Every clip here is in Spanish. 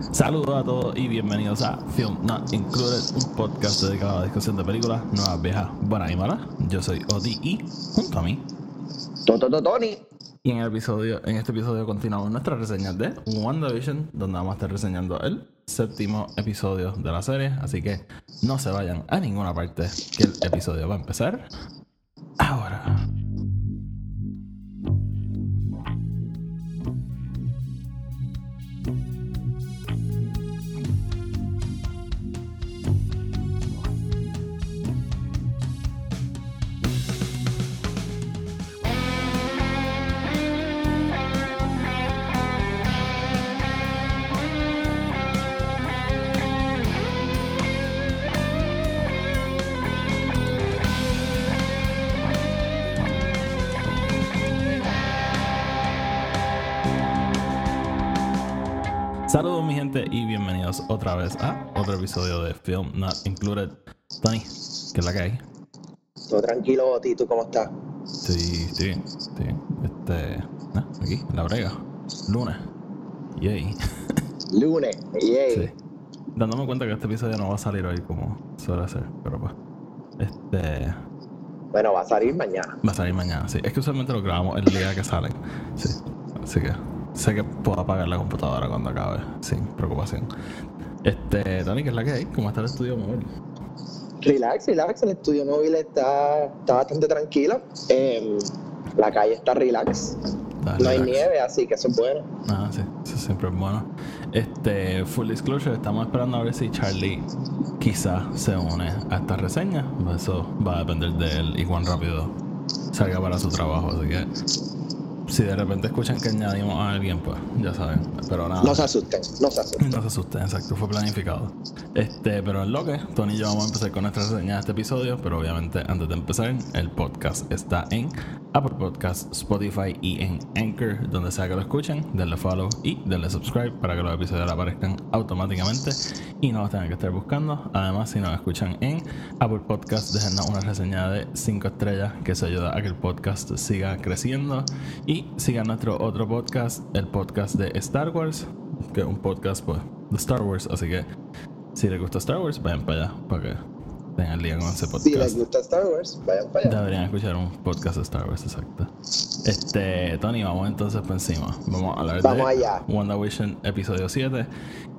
Saludos a todos y bienvenidos a Film Not Included, un podcast dedicado a la discusión de películas nuevas, viejas, buenas y malas. Yo soy Odi y junto a mí. Toto Tony. Y en el episodio, en este episodio continuamos nuestra reseña de WandaVision, donde vamos a estar reseñando el séptimo episodio de la serie. Así que no se vayan a ninguna parte, que el episodio va a empezar ahora. Bienvenidos otra vez a otro episodio de Film Not Included. Tony, ¿qué es la que hay? Todo tranquilo, Oti, ¿tú cómo estás? Sí, estoy bien, estoy bien. Este, ah, aquí, en la brega, lunes. Yay. Lunes, yay. Sí. Dándome cuenta que este episodio no va a salir hoy como suele ser, pero pues. Este. Bueno, va a salir mañana. Va a salir mañana, sí. Es que usualmente lo grabamos el día que salen. Sí. Así que sé que puedo apagar la computadora cuando acabe, sin preocupación. Este, Tony, ¿qué es la que hay? ¿Cómo está el estudio móvil? Relax, relax. El estudio móvil está, está bastante tranquilo. Em, la calle está relax. Está No hay nieve, así que eso es bueno. Ah, sí, eso siempre es bueno. Este, full disclosure, estamos esperando a ver si Charlie quizá se une a esta reseña. Eso va a depender de él y cuán rápido salga para su trabajo. Así que si de repente escuchan que añadimos a alguien, pues ya saben. Pero nada. No se asusten, no se asusten. No se asusten, exacto, fue planificado. Este, pero en lo que, Tony y yo vamos a empezar con nuestra reseña de este episodio, pero obviamente antes de empezar, el podcast está en Apple Podcasts, Spotify y en Anchor, donde sea que lo escuchen, denle follow y denle subscribe para que los episodios aparezcan automáticamente y no los tengan que estar buscando. Además, si nos escuchan en Apple Podcasts, déjenos una reseña de 5 estrellas, que eso ayuda a que el podcast siga creciendo. Y sigan nuestro otro podcast, el podcast de Star Wars, que es un podcast pues, de Star Wars. Así que si les gusta Star Wars, vayan para allá para que tengan el día con ese podcast. Si les gusta Star Wars, vayan para allá. Deberían escuchar un podcast de Star Wars, exacto. Este, Tony, vamos entonces por encima. Vamos a hablar Vamos de allá. WandaVision episodio 7,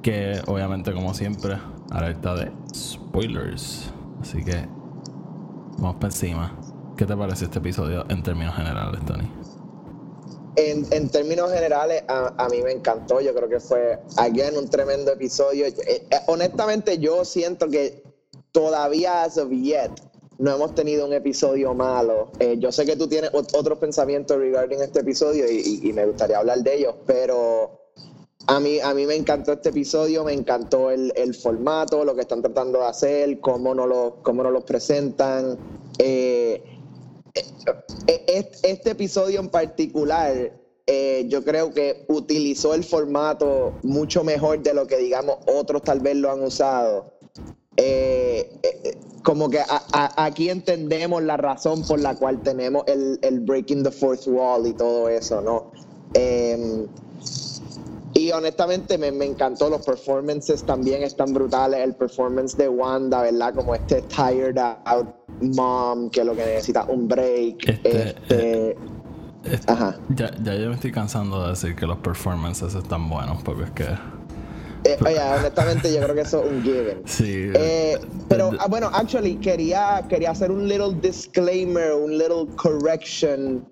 que obviamente, como siempre, alerta de spoilers. Así que vamos por encima. ¿Qué te parece este episodio en términos generales, Tony? En, términos generales, a, a mí me encantó. Yo creo que fue, again, un tremendo episodio. Eh, eh, honestamente, yo siento que todavía, as of yet, no hemos tenido un episodio malo. Eh, yo sé que tú tienes ot- otros pensamientos regarding este episodio y, y- me gustaría hablar de ellos, pero a mí, a mí me encantó este episodio, me encantó el, el formato, lo que están tratando de hacer, cómo nos lo, cómo nos lo presentan. Este episodio en particular, eh, yo creo que utilizó el formato mucho mejor de lo que, digamos, otros tal vez lo han usado. Eh, eh, como que a- a- aquí entendemos la razón por la cual tenemos el, el breaking the fourth wall y todo eso, ¿no? Eh, y honestamente me, me encantó, los performances también están brutales, el performance de Wanda, ¿verdad? Como este tired out mom que lo que necesita un break. Este, Este, Este, Ajá. ya, ya yo me estoy cansando de decir que los performances están buenos, porque es que. eh, oye, honestamente yo creo que eso es un given. Sí. Eh, pero ah, bueno, actually quería, quería hacer un little disclaimer, un little correction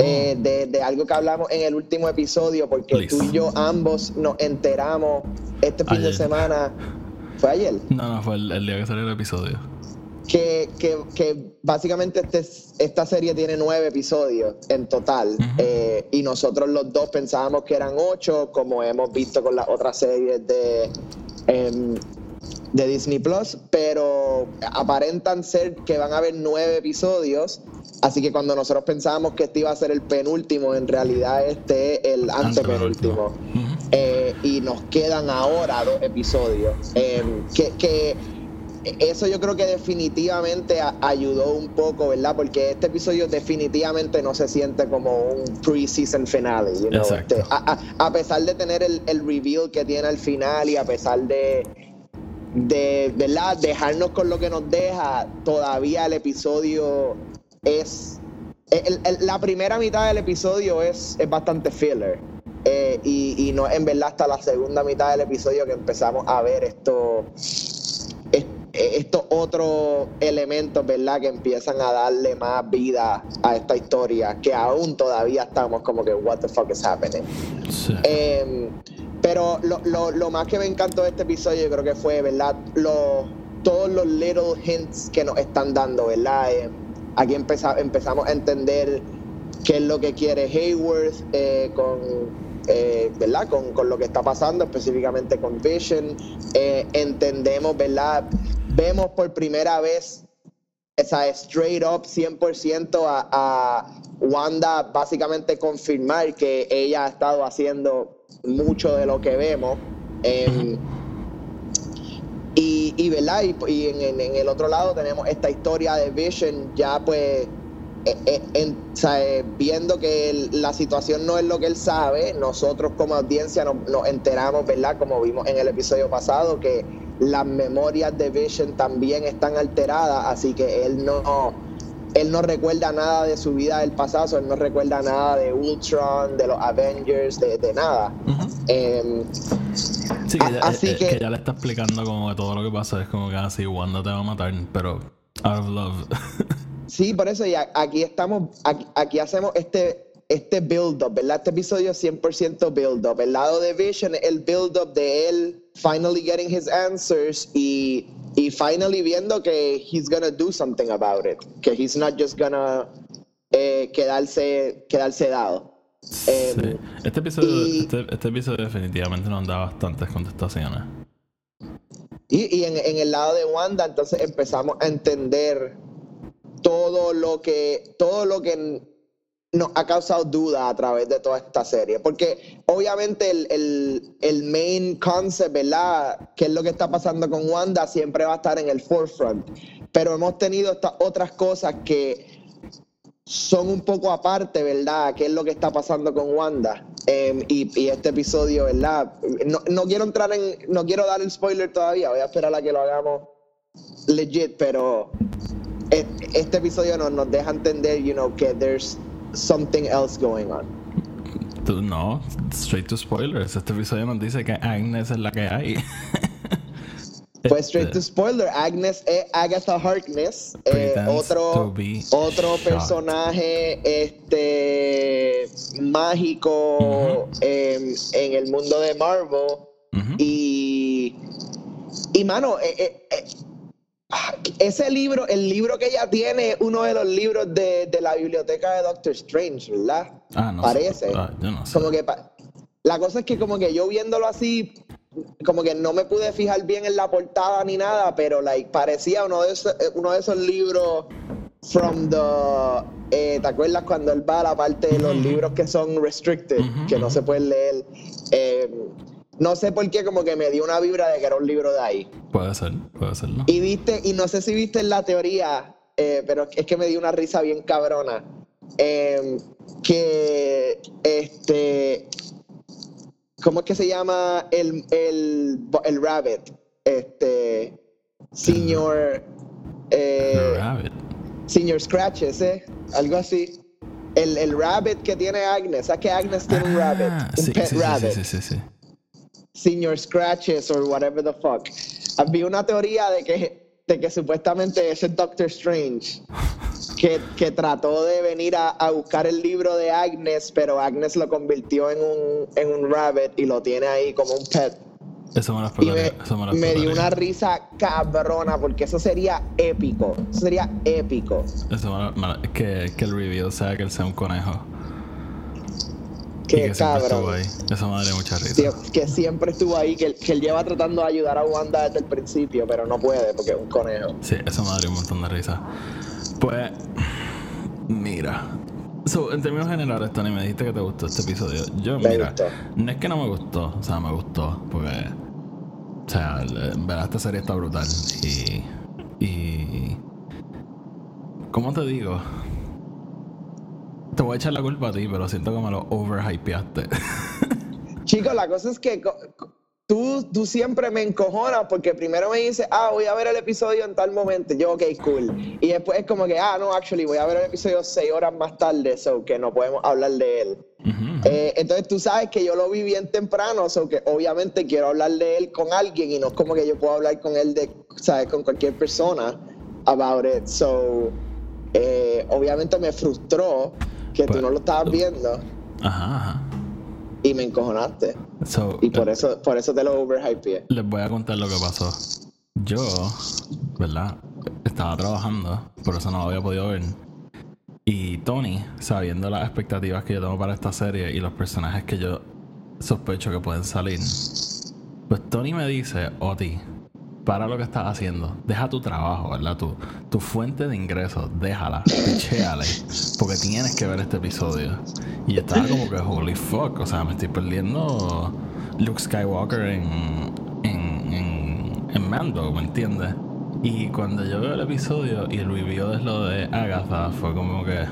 eh, de, de algo que hablamos en el último episodio, porque Please. tú y yo ambos nos enteramos este fin de semana. ¿Fue ayer? No, no, fue el, el día que salió el episodio. Que, que, que básicamente este, esta serie tiene nueve episodios en total eh, y nosotros los dos pensábamos que eran ocho, como hemos visto con las otras series de, em, de Disney Plus, pero aparentan ser que van a haber nueve episodios. Así que cuando nosotros pensábamos que este iba a ser el penúltimo, en realidad este es el antepenúltimo. Eh, y nos quedan ahora dos episodios. Eh, que, que eso yo creo que definitivamente ayudó un poco, ¿verdad? Porque este episodio definitivamente no se siente como un pre-season finale. Este, a, pesar de tener el, el, reveal que tiene al final y a pesar de, de ¿verdad? dejarnos con lo que nos deja, todavía el episodio es... la primera mitad del episodio es, es bastante filler. Eh, y, y no en verdad hasta la segunda mitad del episodio que empezamos a ver esto estos otros elementos, ¿verdad? Que empiezan a darle más vida a esta historia, que aún todavía estamos como que, what the fuck is happening. Em, pero lo, más que me encantó de este episodio, yo creo que fue, ¿verdad? todos los little hints que nos están dando, ¿verdad? Em, aquí empezamos a entender qué es lo que quiere Hayworth eh, con eh, ¿verdad? Con, con, lo que está pasando, específicamente con Vision. Eh, entendemos, ¿verdad? Vemos por primera vez esa straight up 100% a, a, Wanda básicamente confirmar que ella ha estado haciendo mucho de lo que vemos. Em, y, ¿verdad? y, en, el otro lado tenemos esta historia de Vision ya pues eh, eh, eh, viendo que la situación no es lo que él sabe, nosotros como audiencia nos enteramos, ¿verdad? Como vimos en el episodio pasado, que las memorias de Vision también están alteradas, así que él no, él no recuerda nada de su vida del pasado, él no recuerda nada de Ultron, de los Avengers, de, nada. Em, sí, que ya, así eh, que, ya le está explicando como que todo lo que pasa es como que así, ah, Wanda te va a matar, pero out of love. sí, por eso ya aquí estamos, aquí hacemos este este build-up, ¿verdad? Este episodio es 100% build-up. El lado de Vision, el build-up de él finally getting his answers y, y finally viendo que he's gonna do something about it. Que he's not just gonna eh, quedarse, quedarse dado. Em, este, episodio, este, este, episodio definitivamente nos da bastantes contestaciones. Y, y en, en el lado de Wanda, entonces empezamos a entender todo lo que, todo lo que nos ha causado duda a través de toda esta serie. Porque obviamente el, el, main concept, ¿verdad? ¿Qué es lo que está pasando con Wanda? Siempre va a estar en el forefront. Pero hemos tenido estas otras cosas que son un poco aparte, ¿verdad? ¿Qué es lo que está pasando con Wanda? Em, y, este episodio, ¿verdad? No, quiero entrar en. No quiero dar el spoiler todavía. Voy a esperar a que lo hagamos legit, pero. E, este episodio nos, nos deja entender, you know, que there's something else going on. no, straight to spoilers. Este episodio nos dice que Agnes es la que hay. Pues straight to spoiler, Agnes es Agatha Harkness, eh, otro, otro personaje este mágico en el mundo de Marvel. Y, y mano, eh, eh, eh ese libro, el libro que ella tiene, uno de los libros de, la biblioteca de Doctor Strange, ¿verdad? Ah, no Parece. Ah, yo no sé. Como que la cosa es que como que yo viéndolo así, como que no me pude fijar bien en la portada ni nada, pero like, parecía uno de esos, uno de esos libros from the eh, ¿te acuerdas cuando él va a la parte de los libros que son restricted, que no se pueden leer? Eh, no sé por qué, como que me dio una vibra de que era un libro de ahí. Puede ser, puede ser, ¿no? Y viste, y no sé si viste la teoría, eh, pero es que me dio una risa bien cabrona. Em, que este. ¿Cómo es que se llama el, el, el rabbit? Este. Señor. Eh, rabbit. Señor Scratches, ¿eh? Algo así. El, el, rabbit que tiene Agnes. ¿Sabes que Agnes tiene un rabbit? Ah, un pet rabbit. Sí, sí, sí, sí. Senior Scratches or whatever the fuck. Había una teoría de que, de que supuestamente ese Doctor Strange que, que trató de venir a, a, buscar el libro de Agnes, pero Agnes lo convirtió en un, en un rabbit y lo tiene ahí como un pet. Eso me lo y me, dio una risa cabrona porque eso sería épico. Eso sería épico. Eso que, que el reveal sea que él sea un conejo. Que, cabrón. Eso me daría mucha risa. Que siempre estuvo ahí, que, él lleva tratando de ayudar a Wanda desde el principio, pero no puede porque es un conejo. Sí, eso me daría un montón de risa. Pues, mira. So, en términos generales, Tony, me dijiste que te gustó este episodio. Yo, mira, no es que no me gustó, o sea, me gustó, porque sea, en verdad esta serie está brutal. Y. Y. ¿Cómo te digo? Te voy a echar la culpa a ti, pero siento que me lo overhypeaste. Chicos, la cosa es que tú, tú siempre me encojonas porque primero me dices, ah, voy a ver el episodio en tal momento. Yo, ok, cool. Y después es como que, ah, no, actually, voy a ver el episodio seis horas más tarde, so que no podemos hablar de él. Eh, entonces tú sabes que yo lo vi bien temprano, so que obviamente quiero hablar de él con alguien y no es como que yo puedo hablar con él de, ¿sabes? Con cualquier persona about it. So, eh, obviamente me frustró que tú pues, no lo estabas viendo. Ajá, ajá. Y me encojonaste. y por eh, eso, por eso te lo overhypeé. Les voy a contar lo que pasó. Yo, ¿verdad? Estaba trabajando, por eso no lo había podido ver. Y Tony, sabiendo las expectativas que yo tengo para esta serie y los personajes que yo sospecho que pueden salir, pues Tony me dice, Oti, para lo que estás haciendo. Deja tu trabajo, ¿verdad? Tu, tu fuente de ingresos, déjala, pichéale, porque tienes que ver este episodio. Y estaba como que, holy fuck, o sea, me estoy perdiendo Luke Skywalker en, en, en, en Mando, ¿me entiendes? Y cuando yo veo el episodio y el review de lo de Agatha, fue como que,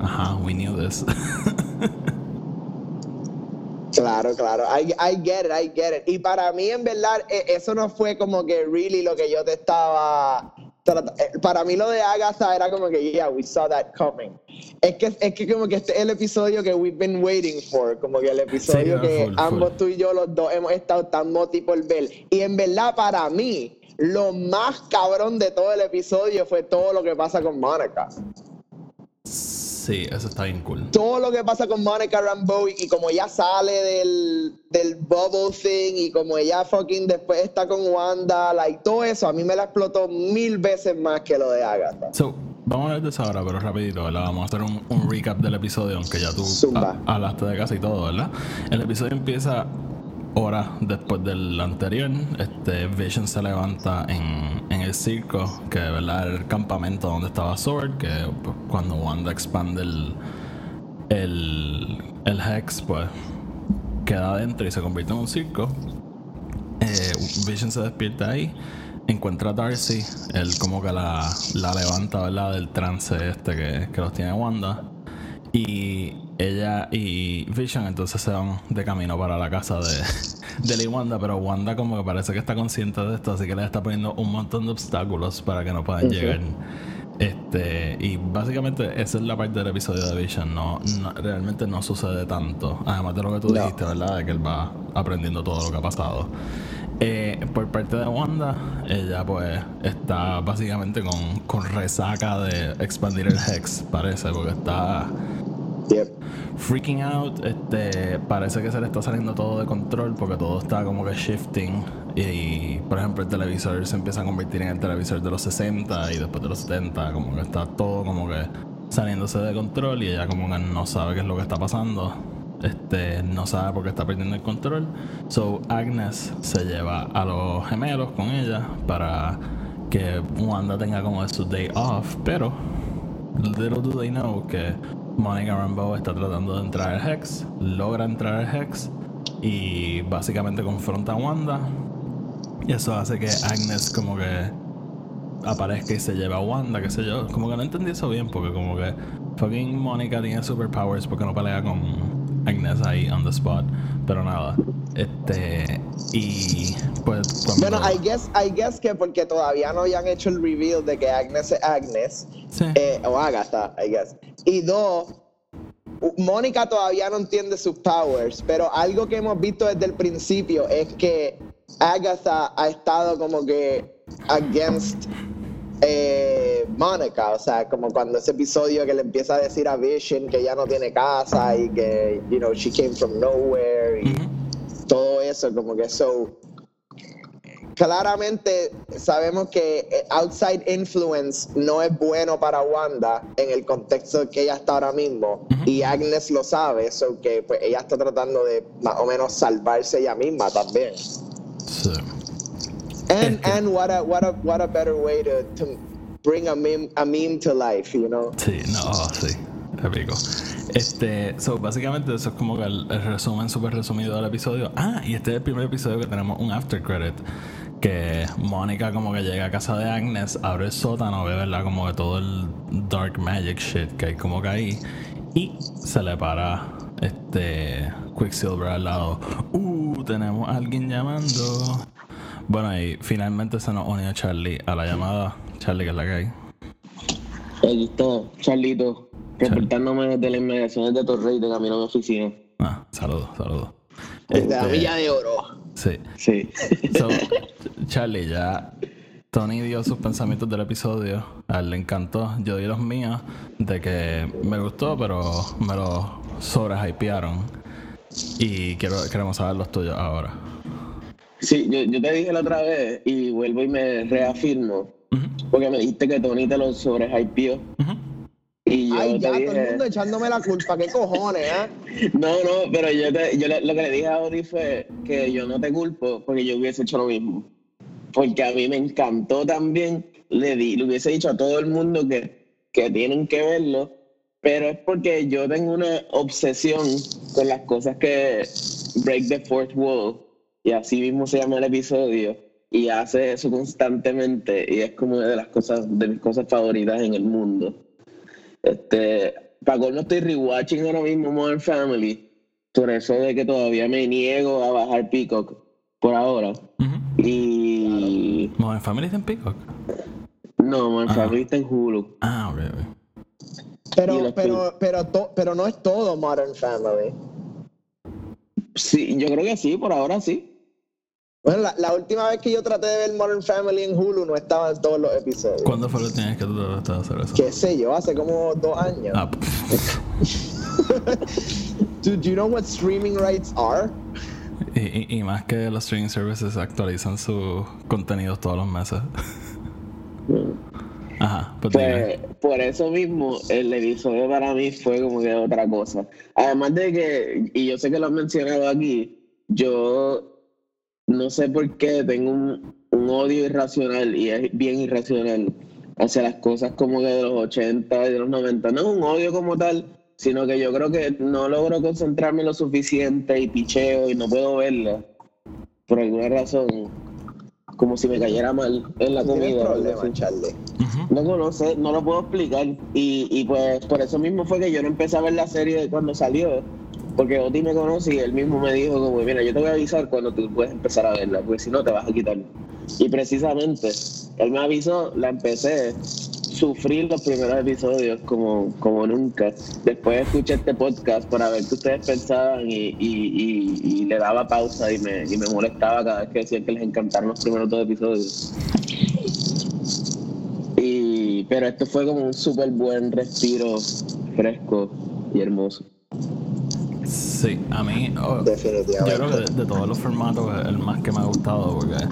ajá, we knew this. Claro, claro. I, I, get it, I get it. Y para mí, en verdad, e, eso no fue como que really lo que yo te estaba. Eh, para mí, lo de Agatha era como que, yeah, we saw that coming. Es que, es que como que este es el episodio que we've been waiting for. Como que el episodio que ambos tú y yo, los dos, hemos estado tan moti por ver. Y en verdad, para mí, lo más cabrón de todo el episodio fue todo lo que pasa con Monica. Sí, eso está bien cool. Todo lo que pasa con Monica Rambeau y, como ella sale del, del bubble thing y como ella fucking después está con Wanda, like, todo eso a mí me la explotó mil veces más que lo de Agatha. So, vamos a ver de esa ahora, pero rapidito, ¿verdad? Vamos a hacer un, un recap del episodio, aunque ya tú hablaste de casi todo, ¿verdad? El episodio empieza horas después del anterior, este Vision se levanta en, el circo, que ¿verdad? el campamento donde estaba Sword, que pues, cuando Wanda expande el, el, el Hex, pues queda adentro y se convierte en un circo. Eh, Vision se despierta ahí, encuentra a Darcy, él como que la, la levanta ¿verdad? del trance este que, que los tiene Wanda. Y ella y Vision entonces se van de camino para la casa de, de Lee Wanda, pero Wanda como que parece que está consciente de esto, así que le está poniendo un montón de obstáculos para que no puedan llegar. Este, y básicamente esa es la parte del episodio de Vision, no, realmente no sucede tanto, además de lo que tú dijiste, ¿verdad? De que él va aprendiendo todo lo que ha pasado. Eh, por parte de Wanda, ella pues está básicamente con, con resaca de expandir el Hex, parece, porque está freaking out. Este, parece que se le está saliendo todo de control porque todo está como que shifting. Y, por ejemplo, el televisor se empieza a convertir en el televisor de los 60 y después de los 70. Como que está todo como que saliéndose de control y ella como que no sabe qué es lo que está pasando. Este, no sabe por qué está perdiendo el control. So Agnes se lleva a los gemelos con ella para que Wanda tenga como su day off. Pero little do they know que Monica Rambeau está tratando de entrar al Hex, logra entrar al Hex y básicamente confronta a Wanda. Y eso hace que Agnes como que aparezca y se lleva a Wanda, qué sé yo. Como que no entendí eso bien porque como que fucking Monica tiene superpowers porque no pelea con Agnes ahí on the spot. Pero nada. Este y pues bueno I guess I guess que porque todavía no habían hecho el reveal de que Agnes es Agnes eh, o Agatha I guess y dos, Mónica todavía no entiende sus powers, pero algo que hemos visto desde el principio es que Agatha ha estado como que against eh, Mónica, o sea, como cuando ese episodio que le empieza a decir a Vision que ya no tiene casa y que, you know, she came from nowhere y todo eso, como que so claramente sabemos que eh, outside influence no es bueno para Wanda en el contexto que ella está ahora mismo y Agnes lo sabe, eso que pues ella está tratando de más o menos salvarse ella misma también. Sí. And, and what a what a what a better way to, to bring a meme, a meme to life, you know. Sí, no, sí, épico. Este, so, básicamente eso es como que el, el resumen súper resumido del episodio. Ah, y este es el primer episodio que tenemos un after credit. Que Mónica como que llega a casa de Agnes, abre el sótano, ve, ¿verdad? Como que todo el dark magic shit que hay como que ahí. Y se le para este Quicksilver al lado. Uh, tenemos a alguien llamando. Bueno, y finalmente se nos unió Charlie a la llamada. Charlie, que es la que hay. Aquí está, Charlito, reportándome desde las inmediaciones de Torrey de camino a mi oficina. Ah, saludos, saludos. Desde la Este, Villa de Oro. Sí. Sí. So, Charlie, ya Tony dio sus pensamientos del episodio. A él le encantó. Yo di los míos de que me gustó, pero me lo sobrehypearon. Y quiero, queremos saber los tuyos ahora. Sí, yo, yo te dije la otra vez y vuelvo y me reafirmo. Porque me dijiste que Tony te lo sobrehypeó. ujú. Y yo Ay, te ya, todo el mundo echándome la culpa. ¿Qué cojones, eh? No, no, pero yo, te- yo le- lo que le dije a Ori fue que yo no te culpo porque yo hubiese hecho lo mismo. Porque a mí me encantó también. Le, di, le hubiese dicho a todo el mundo que, que tienen que verlo, pero es porque yo tengo una obsesión con las cosas que break the fourth wall, y así mismo se llama el episodio, y hace eso constantemente, y es como una de las cosas, de mis cosas favoritas en el mundo. Este, para colmo estoy rewatching ahora mismo Modern Family, por eso de que todavía me niego a bajar Peacock por ahora. Ujú. Y Modern Family está en Peacock. no, Modern Ah. Family está en Hulu. Ah, ok, Pero, pero, pero, to- pero no es todo Modern Family. Sí, yo creo que sí, por ahora sí. Bueno, la, la última vez que yo traté de ver Modern Family en Hulu no estaban todos los episodios. ¿Cuándo fue la última vez que tú trataste de hacer eso? ¿Qué sé yo? Hace como dos años. Ah, pff. Do, do you know what streaming rights are? y, y- y más que los streaming services actualizan sus contenidos todos los meses. Ajá, pues. Pues por eso mismo el episodio para mí fue como que otra cosa. Además de que, y yo sé que lo han mencionado aquí, yo no sé por qué tengo un, un odio irracional y es bien irracional hacia las cosas como que de los 80 y de los 90. No es un odio como tal, sino que yo creo que no logro concentrarme lo suficiente y picheo y no puedo verla por alguna razón, como si me cayera mal en la comida. Charlie. Ujú. No conoce, no lo puedo explicar. Y, y pues por eso mismo fue que yo no empecé a ver la serie cuando salió. Porque Oti me conoce y él mismo me dijo como, mira, yo te voy a avisar cuando tú puedes empezar a verla, porque si no te vas a quitar. Y precisamente, él me avisó, la empecé, sufrí los primeros episodios como, como nunca. Después escuché este podcast para ver qué ustedes pensaban y, y, y- y le daba pausa y me, y me molestaba cada vez que decían que les encantaron los primeros dos episodios. Y, pero esto fue como un súper buen respiro fresco y hermoso. Sí, a mí. oh, yo creo que de, todos los formatos es el más que me ha gustado porque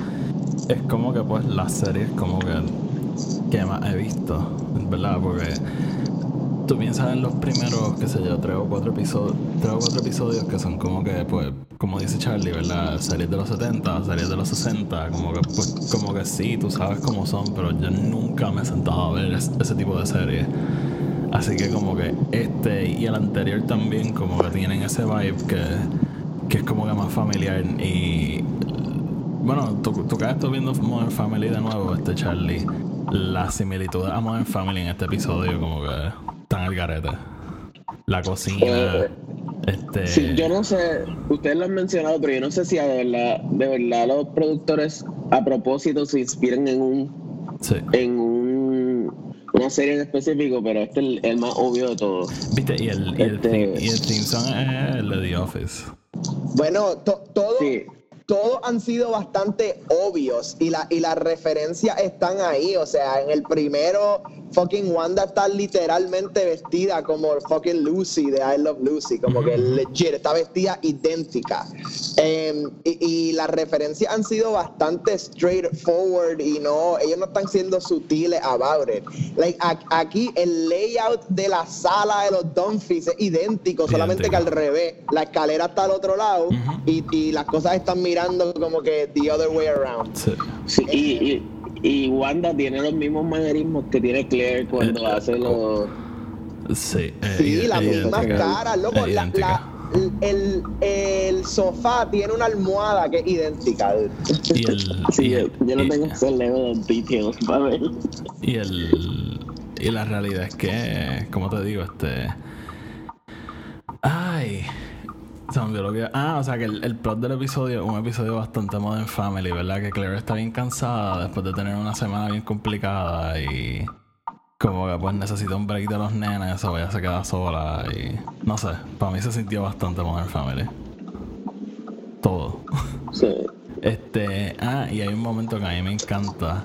es como que pues las series como que que más he visto, ¿verdad? Porque tú piensas en los primeros, qué sé yo, tres o cuatro episodios, tres o cuatro episodios que son como que pues como dice Charlie, ¿verdad? Series de los 70, series de los 60, como que pues como que sí, tú sabes cómo son, pero yo nunca me he sentado a ver es- ese tipo de series. Así que como que este y el anterior también como que tienen ese vibe que, que es como que más familiar y bueno, tú, tú estado viendo Modern Family de nuevo, este Charlie, la similitud a Modern Family en este episodio como que están al garete. La cocina, Eh, este... Sí, yo no sé, ustedes lo han mencionado, pero yo no sé si de verdad, de verdad los productores a propósito se inspiran en un sí. en un, una serie en específico, pero este es el, el más obvio de todos. Viste, y el, y el, Este- theme, y el theme song es el de The Office. Bueno, to- todo, Sí. Todos han sido bastante obvios y, la, y las referencias están ahí. O sea, en el primero, fucking Wanda está literalmente vestida como fucking Lucy de I Love Lucy, como que legit, está vestida idéntica. Em, y, y las referencias han sido bastante straightforward y no, ellos no están siendo sutiles about it. Like, a- aquí el layout de la sala de los Dunphys es idéntico, solamente que al revés. La escalera está al otro lado y las cosas están mirando como que the other way around. Sí. Sí, y, y, y Wanda tiene los mismos manerismos que tiene Claire cuando Eh, hace los, Sí, eh, Sí, las mismas caras, loco. La- la- el, el sofá tiene una almohada que es idéntica. Y el. Sí, y yo, el- yo no tengo ese level de details para ver. Y el. Y la realidad es que, como te digo, este. Ay. Se me olvidó lo que. Ah, o sea que el, el plot del episodio un episodio bastante Modern Family, ¿verdad? Que Claire está bien cansada después de tener una semana bien complicada y. Como que pues necesita un break de los nenes o ella se queda sola y. No sé, para mí se sintió bastante Modern Family. Todo. Sí. Este, ah, y hay un momento que a mí me encanta,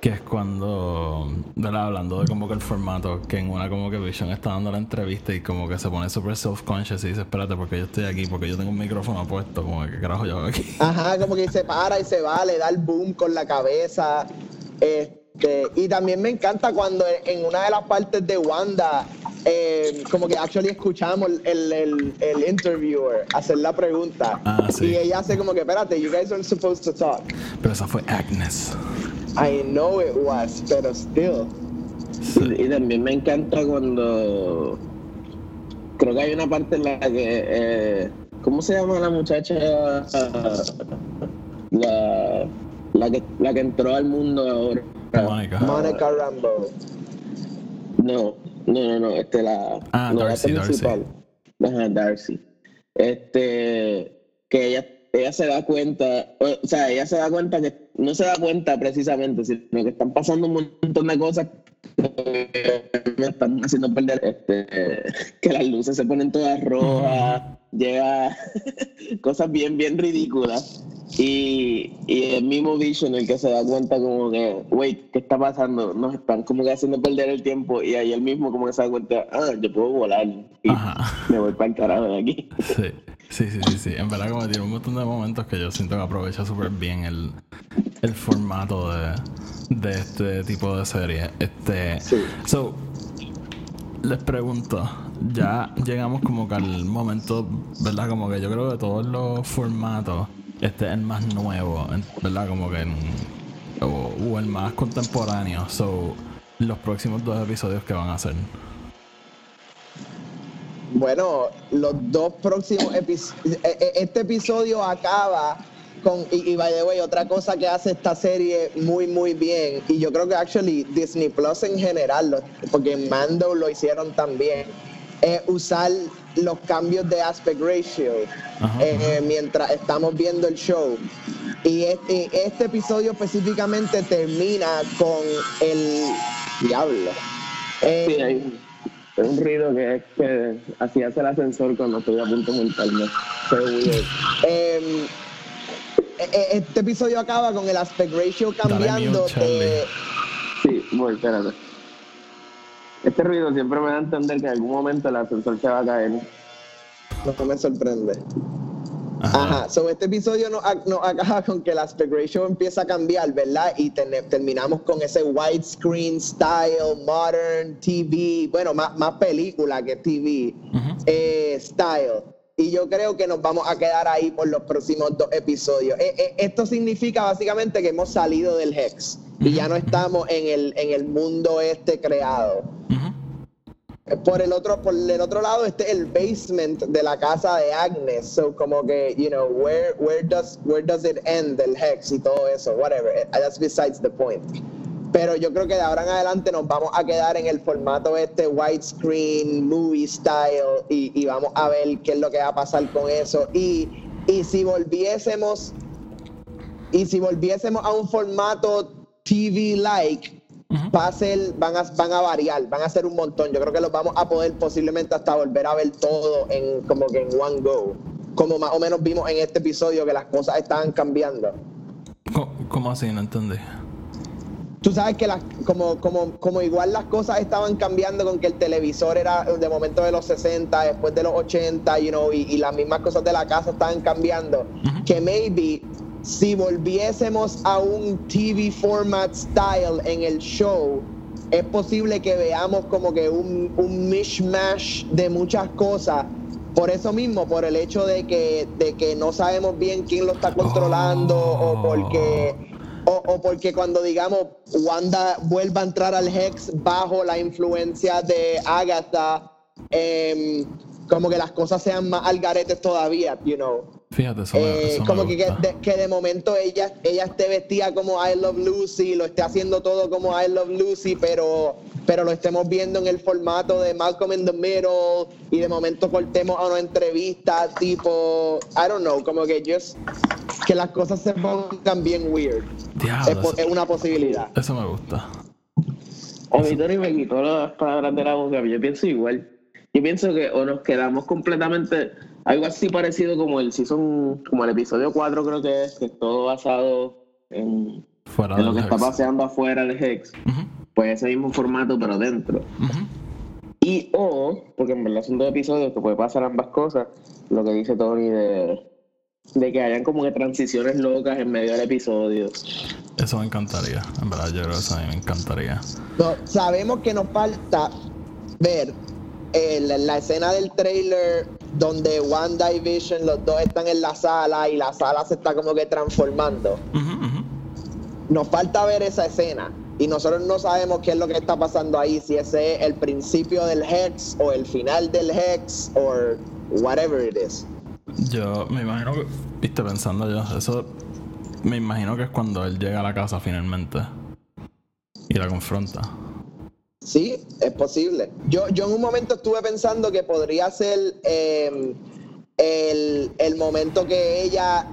que es cuando, ¿verdad? Hablando de como que el formato, que en una como que Vision está dando la entrevista y como que se pone súper self-conscious y dice, espérate, porque yo estoy aquí, porque yo tengo un micrófono puesto, como que ¿qué carajo yo hago aquí. Ajá, como que se para y se va, le da el boom con la cabeza. Este, y también me encanta cuando en una de las partes de Wanda, eh, como que actually escuchamos el, el, el interviewer hacer la pregunta. Ah, sí. Y ella hace como que, espérate, you guys aren't supposed to talk. Pero esa fue Agnes. I know it was, pero still. Y, y también me encanta cuando. Creo que hay una parte en la que. eh, ¿Cómo se llama la muchacha? La, la, que, la que entró al mundo ahora. Mónica. Monica Rambo. No, no, no, no. Este, la. Ah, no, la Darcy, principal. Ajá, Darcy. Este. Que ella, ella se da cuenta. O sea, ella se da cuenta que. No se da cuenta precisamente, sino que están pasando un montón de cosas que me están haciendo perder. Este, que las luces se ponen todas rojas. Llega cosas bien, bien ridículas. Y, y el mismo Vision el que se da cuenta como que, wait, ¿qué está pasando? Nos están como que haciendo perder el tiempo y ahí él mismo como que se da cuenta, ah, yo puedo volar y Ajá. me voy para el carajo de aquí. Sí, sí, sí, sí, sí. En verdad como tiene un montón de momentos que yo siento que aprovecha súper bien el, el formato de, de este tipo de serie. Este, Sí. so, les pregunto, ya llegamos como que al momento, ¿verdad? Como que yo creo que todos los formatos, este es el más nuevo, ¿verdad? Como que en- o, o el más contemporáneo. So, los próximos dos episodios que van a hacer. Bueno, los dos próximos episodios. Este episodio acaba con. Y, y by the way, otra cosa que hace esta serie muy, muy bien. Y yo creo que actually Disney Plus en general, lo- porque en Mando lo hicieron también. Es usar los cambios de aspect ratio Ajá, eh, mientras estamos viendo el show. Y este, este episodio específicamente termina con el diablo. Eh, Sí, hay un, ruido que es que así hace el ascensor cuando estoy a punto de montarme. Eh, eh, este episodio acaba con el aspect ratio cambiando de. Sí, voy, espérate. Este ruido siempre me da a entender que en algún momento el ascensor se va a caer. No me sorprende. Ajá. Ajá, so este episodio nos, nos acaba con que el aspect ratio empieza a cambiar, ¿verdad? Y tene- terminamos con ese widescreen style, modern TV, bueno, más, más película que TV Ujú. eh, style. Y yo creo que nos vamos a quedar ahí por los próximos dos episodios. Eh, eh, esto significa básicamente que hemos salido del Hex y ya no estamos en el, en el mundo este creado. Por el otro, por el otro lado, este es el basement de la casa de Agnes. So como que, you know, where, where does, where does it end el hex y todo eso, whatever. That's besides the point. Pero yo creo que de ahora en adelante nos vamos a quedar en el formato este widescreen, movie style, y, y vamos a ver qué es lo que va a pasar con eso. Y, y si volviésemos, y si volviésemos a un formato TV-like, va a ser, van a, van a variar, van a ser un montón. Yo creo que los vamos a poder posiblemente hasta volver a ver todo en como que en one go. Como más o menos vimos en este episodio que las cosas estaban cambiando. ¿Cómo, cómo así? No entendí. Tú sabes que las, como, como, como igual las cosas estaban cambiando con que el televisor era de momento de los 60, después de los 80, you know, y, y las mismas cosas de la casa estaban cambiando. Que maybe si volviésemos a un TV format style en el show, es posible que veamos como que un, un mishmash de muchas cosas. Por eso mismo, por el hecho de que, de que no sabemos bien quién lo está controlando Oh. o porque o, porque cuando digamos Wanda vuelva a entrar al Hex bajo la influencia de Agatha, em, como que las cosas sean más algaretes todavía, you know. Fíjate, eso, me- Eh, eso me como que, de, que de momento ella, ella esté vestida como I Love Lucy, lo esté haciendo todo como I Love Lucy, pero, pero lo estemos viendo en el formato de Malcolm in the Middle y de momento cortemos a una entrevista tipo, I don't know, como que just que las cosas se pongan bien weird. Diablo, Es, po- eso, es una posibilidad. eso me gusta. A mí Tony me quitó las palabras de la boca, yo pienso igual. Yo pienso que o nos quedamos completamente, algo así parecido como el season, como el episodio 4 creo que es, que es todo basado en, Fuera en lo que está paseando afuera del Hex. Pues ese mismo formato, pero dentro. Y o, porque en verdad son dos episodios que puede pasar ambas cosas, lo que dice Tony de, de que hayan como que transiciones locas en medio del episodio. Eso me encantaría. En verdad, yo creo que eso a mí me encantaría. No, sabemos que nos falta ver eh, la, la escena del trailer donde Wanda y Vision, los dos están en la sala y la sala se está como que transformando. Nos falta ver esa escena y nosotros no sabemos qué es lo que está pasando ahí, si ese es el principio del Hex o el final del Hex o whatever it is. Yo me imagino que, viste, pensando yo, eso me imagino que es cuando él llega a la casa finalmente y la confronta. Sí, es posible. Yo, yo en un momento estuve pensando que podría ser eh, el, el momento que ella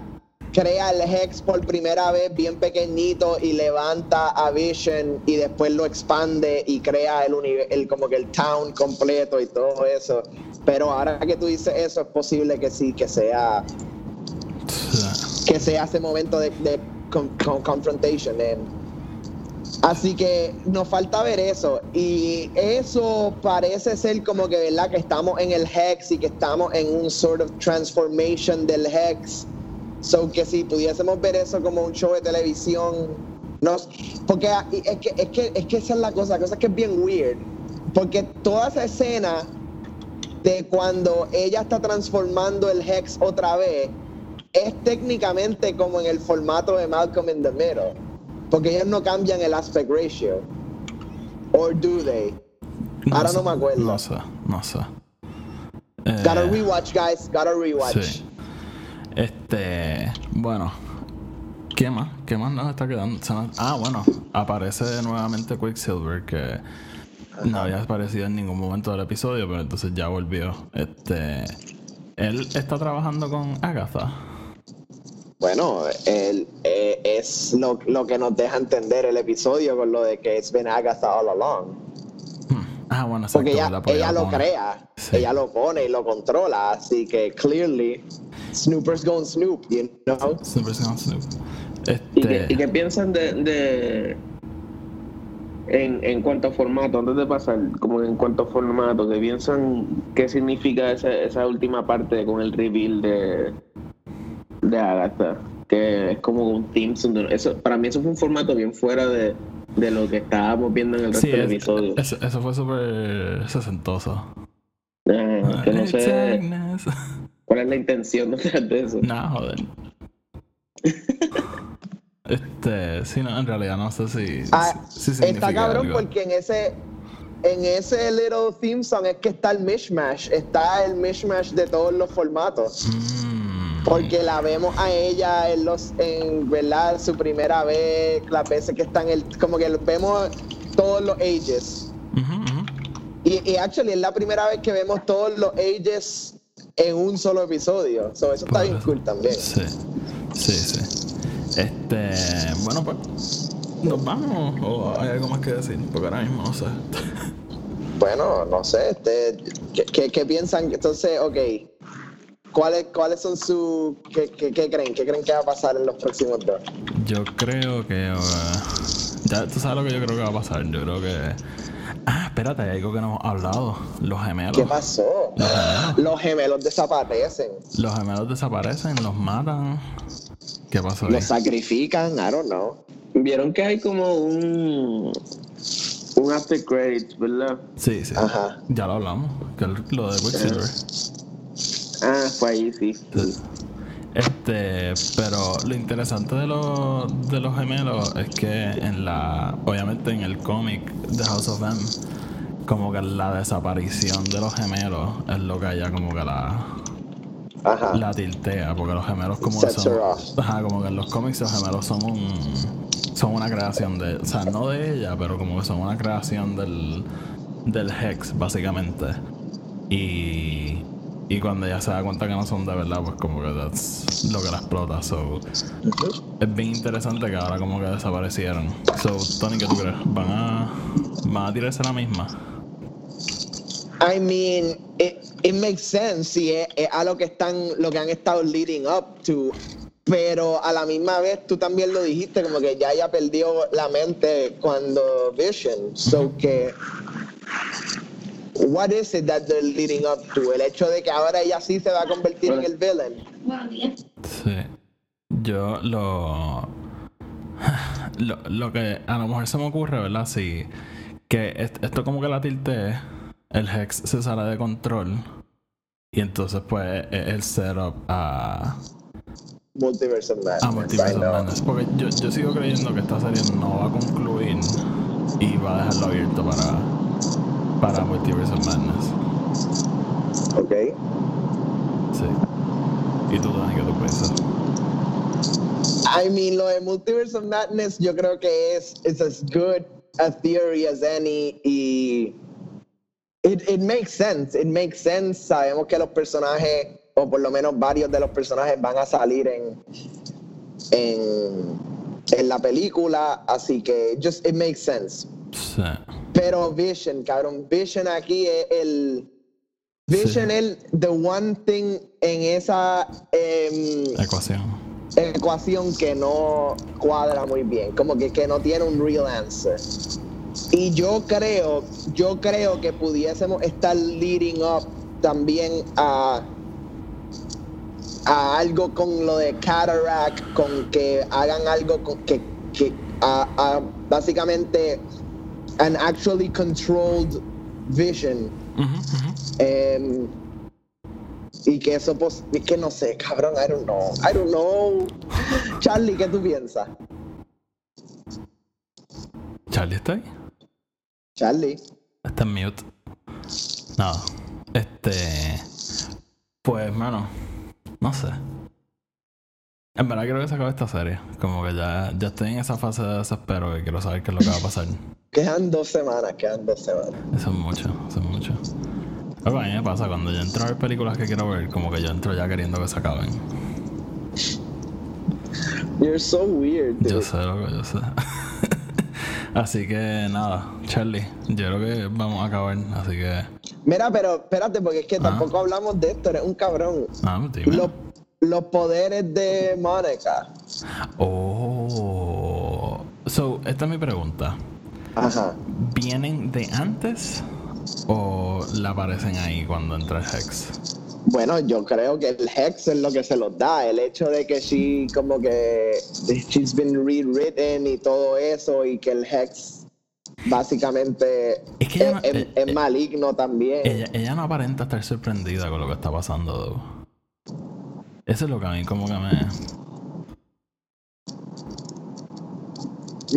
crea el Hex por primera vez bien pequeñito y levanta a Vision y después lo expande y crea el, el como que el town completo y todo eso. Pero ahora que tú dices eso es posible que sí, que sea que sea ese momento de, de con- con- confrontation. eh. Así que nos falta ver eso. Y eso parece ser como que, ¿verdad? Que estamos en el Hex y que estamos en un sort of transformation del Hex. So que si pudiésemos ver eso como un show de televisión. No, porque ah, es que, es, que, es que esa es la cosa, la cosa que es bien weird. Porque toda esa escena de cuando ella está transformando el Hex otra vez es técnicamente como en el formato de Malcolm in the Middle. Porque ellos no cambian el aspect ratio. Or do they? Ahora no me acuerdo. No sé, no sé. Eh, Gotta rewatch, guys. Gotta rewatch. Sí. Este, bueno, ¿qué más? ¿Qué más nos está quedando? Ah, bueno, aparece nuevamente Quicksilver que no había aparecido en ningún momento del episodio, pero entonces ya volvió. Este, él está trabajando con Agatha. Bueno, el- eh, es lo, lo que nos deja entender el episodio con lo de que it's been Agatha all along. Hmm. Ah, bueno, Porque ella, ella lo pone. crea, Sí. ella lo pone y lo controla. Así que clearly, Snoopers gonna Snoop, you know? Se llama Snoop. ¿Y qué, Este, y qué piensan de, de en, en cuanto a formato, antes de pasar, como en cuanto a formato, qué piensan qué significa esa, esa última parte con el reveal de, de Agatha? Que es como un team. Eso, para mí eso fue un formato bien fuera de, de lo que estábamos viendo en el resto sí, del es- episodio. eso, eso fue súper sesentoso. Que no sé cuál es la intención detrás de eso. Nah, joder. Este, sí, no, en realidad no sé si, Ah, si está cabrón algo. porque en ese en ese little theme song es que está el mishmash, está el mishmash de todos los formatos. Mm, Porque la vemos a ella en los en verdad su primera vez, las veces que están el como que vemos todos los ages. Y, y actually es la primera vez que vemos todos los ages en un solo episodio. So, eso está bien cool también. Sí, sí, sí. Este, bueno, pues, ¿nos vamos o hay algo más que decir? Porque ahora mismo no sé. Bueno, no sé, este, ¿qué, qué, qué piensan? Entonces, ok, ¿cuáles, cuáles son sus... Qué, qué, qué creen? ¿Qué creen que va a pasar en los próximos dos? Yo creo que. uh, ya tú sabes lo que yo creo que va a pasar. Yo creo que. Ah, espérate, hay algo que no hemos hablado. Los gemelos. ¿Qué pasó? Los gemelos. Los gemelos desaparecen. Los gemelos desaparecen, los matan. ¿Qué pasó ahí? Los sacrifican, I don't know. Vieron que hay como un un after credits, ¿verdad? Sí, sí. Ajá. Ya lo hablamos. Que es lo de Quicksilver. Ah, fue ahí, sí. Este, pero lo interesante de los, de los gemelos es que en la, obviamente en el cómic de House of M, como que la desaparición de los gemelos es lo que haya como que la, Ajá. la tiltea, porque los gemelos como Sets son, ajá, como que en los cómics los gemelos son un, son una creación de, o sea, no de ella, pero como que son una creación del, del Hex, básicamente. Y, y cuando ella se da cuenta que no son de verdad, pues como que that's lo que la explota. So, es bien interesante que ahora como que desaparecieron. So, Tony, ¿qué tú crees? ¿Van a, van a tirarse la misma? I mean, it, it makes sense si es, es a lo que están, lo que han estado leading up to. Pero a la misma vez tú también lo dijiste, como que ya ella perdió la mente cuando Vision. So que what is it that they're leading up to? El hecho de que ahora ella sí se va a convertir en el villain. Sí. Yo lo, lo. Lo que a lo mejor se me ocurre, ¿verdad? Sí. Que est- esto como que la tilté, el Hex se sale de control. Y entonces, pues, es el setup a, Multiverse of Madness. a Multiverse of. Madness. Porque yo, yo sigo creyendo que esta serie no va a concluir y va a dejarlo abierto para, para Multiverse of Madness. Ok. Sí. ¿Y tú, Dani, qué tú piensas? I mean, lo de Multiverse of Madness yo creo que es it's as good a theory as any y it, it makes sense, it makes sense. Sabemos que los personajes, o por lo menos varios de los personajes van a salir en, en, en la película, así que just it makes sense. Sí. Pero Vision, cabrón, Vision aquí es el... Vision Sí. es el the one thing en esa... em, Ecuación. ecuación que no cuadra muy bien, como que, que no tiene un real answer. Y yo creo, yo creo que pudiésemos estar leading up también a, a algo con lo de Cataract, con que hagan algo con que, que a, a básicamente an actually controlled vision. Ujú, ujú. Em, y que eso, pos- es que no sé, cabrón, I don't know. I don't know. Charlie, ¿qué tú piensas? ¿Charlie está ahí? Charlie. Está en mute. Nada. Este. Pues, mano. No sé. En verdad quiero que se acabe esta serie. Como que ya, ya estoy en esa fase de desespero que quiero saber qué es lo que va a pasar. Quedan dos semanas, quedan dos semanas. Eso es mucho, eso es mucho. Lo a mí me pasa cuando yo entro a ver películas que quiero ver, como que yo entro ya queriendo que se acaben. You're so weird, dude. Yo sé lo que yo sé. así que nada, Charlie, yo creo que vamos a acabar. Así que. Mira, pero espérate, porque es que Ah. tampoco hablamos de esto, eres un cabrón. Ah, dime. Los, los poderes de Mónica. Oh. So, esta es mi pregunta. Ajá. ¿Vienen de antes o la aparecen ahí cuando entra el Hex? Bueno, yo creo que el Hex es lo que se los da. El hecho de que she, como que, she's been rewritten y todo eso, y que el Hex básicamente Es que ella es, eh, es eh, maligno también. Ella, ella no aparenta estar sorprendida con lo que está pasando. Eso es lo que a mí como que me...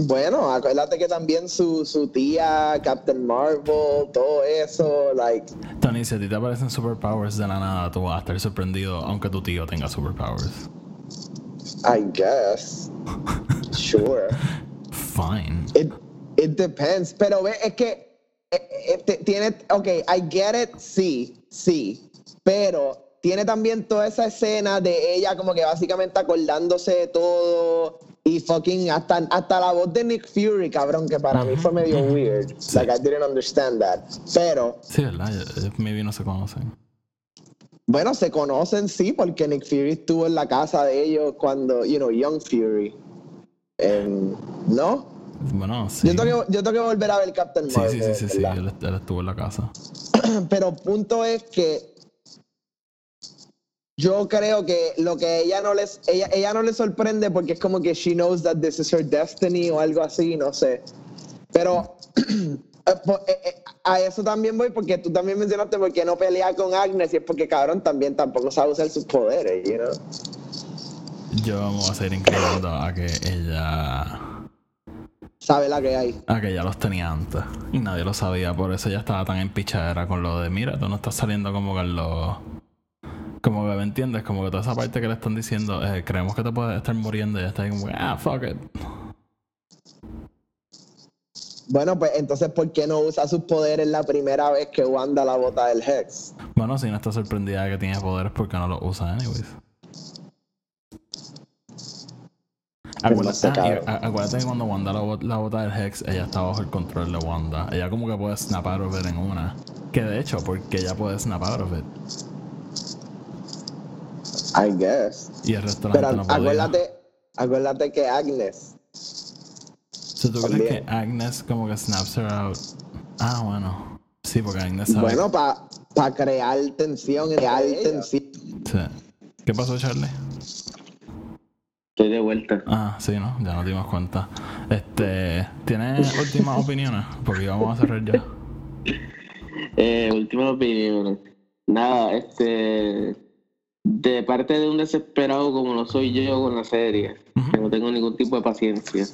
Bueno, acuérdate que también su, su tía, Captain Marvel, todo eso, like, Tony, si a ti te aparecen superpowers de la nada, tú vas a estar sorprendido aunque tu tío tenga superpowers. I guess. Sure. Fine. It, it depends. Pero ve, es que eh, eh, tiene, ok, I get it, sí, sí. Pero tiene también toda esa escena de ella como que básicamente acordándose de todo y fucking hasta, hasta la voz de Nick Fury, cabrón, que para mí fue medio weird. Like I didn't understand that. Pero Sí, ¿verdad? Maybe no se conocen. bueno, se conocen sí porque Nick Fury estuvo en la casa de ellos cuando, you know, Young Fury. Em, ¿No? Bueno, sí. Yo tengo, que, yo tengo que volver a ver Captain Sí, Marvel. sí, sí, sí, sí. ¿verdad? Él, él estuvo en la casa. Pero punto es que yo creo que lo que ella no les ella, ella no le sorprende porque es como que she knows that this is her destiny o algo así, no sé. Pero eh, po- eh, eh, a eso también voy porque tú también mencionaste por qué no pelea con Agnes y es porque cabrón también tampoco sabe usar sus poderes, you know. yo vamos a seguir incluyendo a que ella. Sabe la que hay. A que ella los tenía antes. Y nadie lo sabía. Por eso ella estaba tan empichadera con lo de: Mira, tú no estás saliendo como que los. Como que me entiendes, como que toda esa parte que le están diciendo, eh, creemos que te puedes estar muriendo y está ahí como, ah, fuck it. Bueno, pues entonces, ¿por qué no usa sus poderes la primera vez que Wanda la bota del Hex? Bueno, si no está sorprendida de que tiene poderes, ¿por qué no los usa, anyways? Acuérdate, ah, acuérdate que cuando Wanda la bota del Hex, ella está bajo el control de Wanda. Ella como que puede snap out of it en una. Que de hecho, porque ella puede snap out of it. I guess. Y el resto de la Pero gente no podía. acuérdate, acuérdate que Agnes. Si tú crees que Agnes como que snaps her out. Ah, bueno. Sí, porque Agnes sabe. Bueno, para crear tensión, crear tensión. Sí. ¿Qué pasó, Charlie? Estoy de vuelta. Ah, sí, ¿no? Ya nos dimos cuenta. Este, ¿tienes últimas opiniones? Porque vamos a cerrar ya. Eh, última opinión. Nada, este. De parte de un desesperado como lo soy yo con la serie, que no tengo ningún tipo de paciencia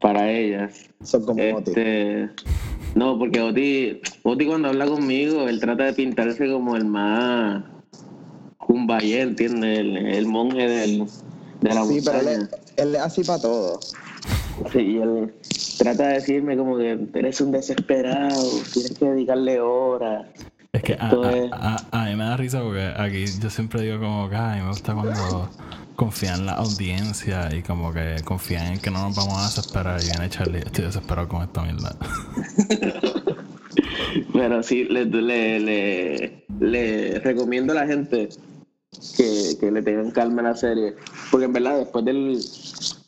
para ellas. Son como Oti. Este. No, porque Oti, Oti cuando habla conmigo, él trata de pintarse como el más. Kumbaya, ¿entiendes? El, el monje del, de la Sí, pero él él es así para todo. Sí, y él trata de decirme como que eres un desesperado, tienes que dedicarle horas. Es que a, a- a- a mí me da risa porque aquí yo siempre digo como que ay, me gusta cuando confían en la audiencia y como que confían en que no nos vamos a desesperar y viene Charlie, estoy desesperado con esta mierda. Pero sí, le, le, le, le recomiendo a la gente que, que le tengan calma a la serie. Porque en verdad, después del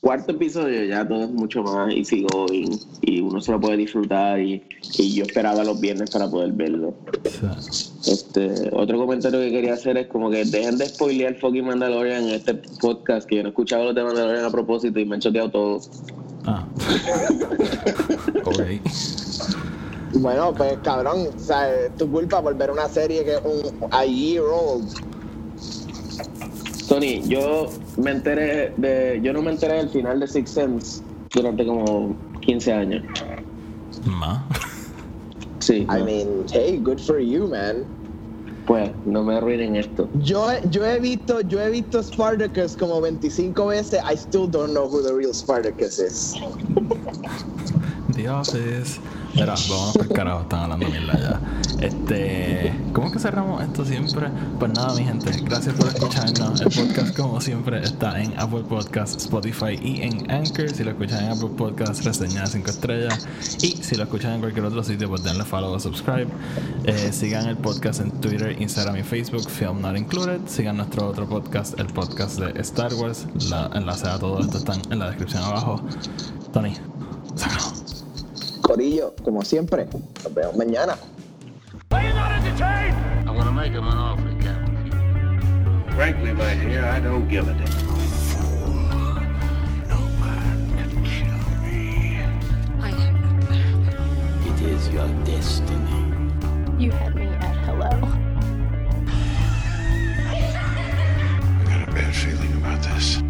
cuarto episodio ya todo es mucho más easy going y uno se lo puede disfrutar. Y, y yo esperaba los viernes para poder verlo. Sí. Este, otro comentario que quería hacer es como que dejen de spoilear fucking Mandalorian en este podcast, que yo no he escuchado los de Mandalorian a propósito y me han choteado todo. Ah. ok. Bueno, pues cabrón, o sea, es tu culpa por ver una serie que es un a year old. Tony, yo me enteré de. Yo no me enteré del final de Six Sense durante como 15 años. Más. Sí. I mean, hey, good for you, man. Pues, no me arruinen esto. Yo, yo he visto, yo he visto Spartacus como 25 veces. I still don't know who the real Spartacus is. The Office. Mira, vamos por carajo, están hablando mierda ya. Este, ¿cómo es que cerramos esto siempre? Pues nada, mi gente, gracias por escucharnos. El podcast, como siempre, está en Apple Podcasts, Spotify y en Anchor. Si lo escuchan en Apple Podcasts, reseña de 5 estrellas. Y si lo escuchan en cualquier otro sitio, pues denle follow o subscribe. Eh, sigan el podcast en Twitter, Instagram y Facebook, Film Not Included. Sigan nuestro otro podcast, el podcast de Star Wars. La enlace a todo esto están en la descripción abajo. Tony. Corillo, como siempre, nos vemos mañana. i don't give a damn. It is your destiny. You had me at hello. I got a bad feeling about this.